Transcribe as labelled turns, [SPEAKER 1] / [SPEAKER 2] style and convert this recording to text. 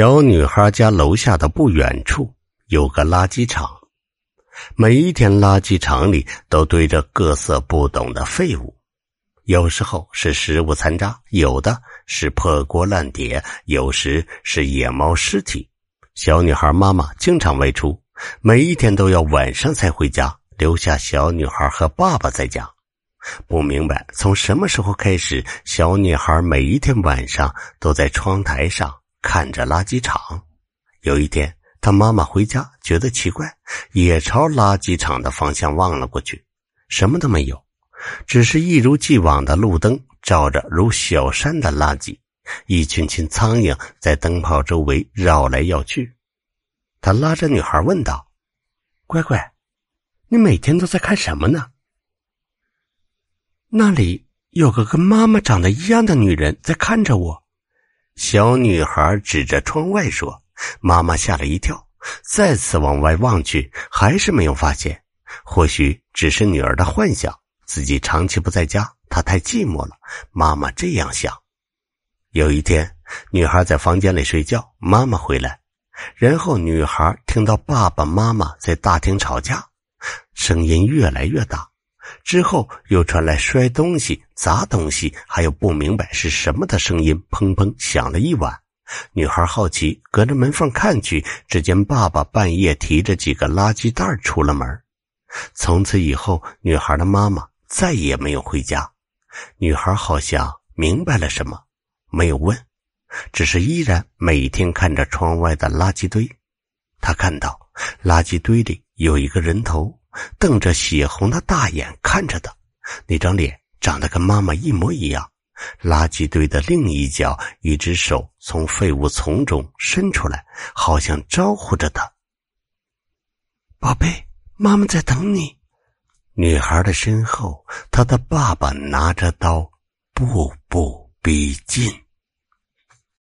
[SPEAKER 1] 小女孩家楼下的不远处有个垃圾场，每一天垃圾场里都堆着各色不懂的废物，有时候是食物残渣，有的是破锅烂碟，有时是野猫尸体。小女孩妈妈经常外出，每一天都要晚上才回家，留下小女孩和爸爸在家。不明白从什么时候开始，小女孩每一天晚上都在窗台上。看着垃圾场，有一天，他妈妈回家觉得奇怪，也朝垃圾场的方向望了过去，什么都没有，只是一如既往的路灯照着如小山的垃圾，一群群苍蝇在灯泡周围绕来绕去。他拉着女孩问道：“乖乖，你每天都在看什么呢？”那里有个跟妈妈长得一样的女人在看着我。小女孩指着窗外说：“妈妈吓了一跳，再次往外望去，还是没有发现。或许只是女儿的幻想。自己长期不在家，她太寂寞了。妈妈这样想。有一天，女孩在房间里睡觉，妈妈回来，然后女孩听到爸爸妈妈在大厅吵架，声音越来越大。”之后又传来摔东西、砸东西，还有不明白是什么的声音，砰砰响了一晚。女孩好奇，隔着门缝看去，只见爸爸半夜提着几个垃圾袋出了门。从此以后，女孩的妈妈再也没有回家。女孩好像明白了什么，没有问，只是依然每天看着窗外的垃圾堆。她看到垃圾堆里有一个人头。瞪着血红的大眼看着他，那张脸长得跟妈妈一模一样。垃圾堆的另一角，一只手从废物丛中伸出来，好像招呼着他：“宝贝，妈妈在等你。”女孩的身后，她的爸爸拿着刀，步步逼近。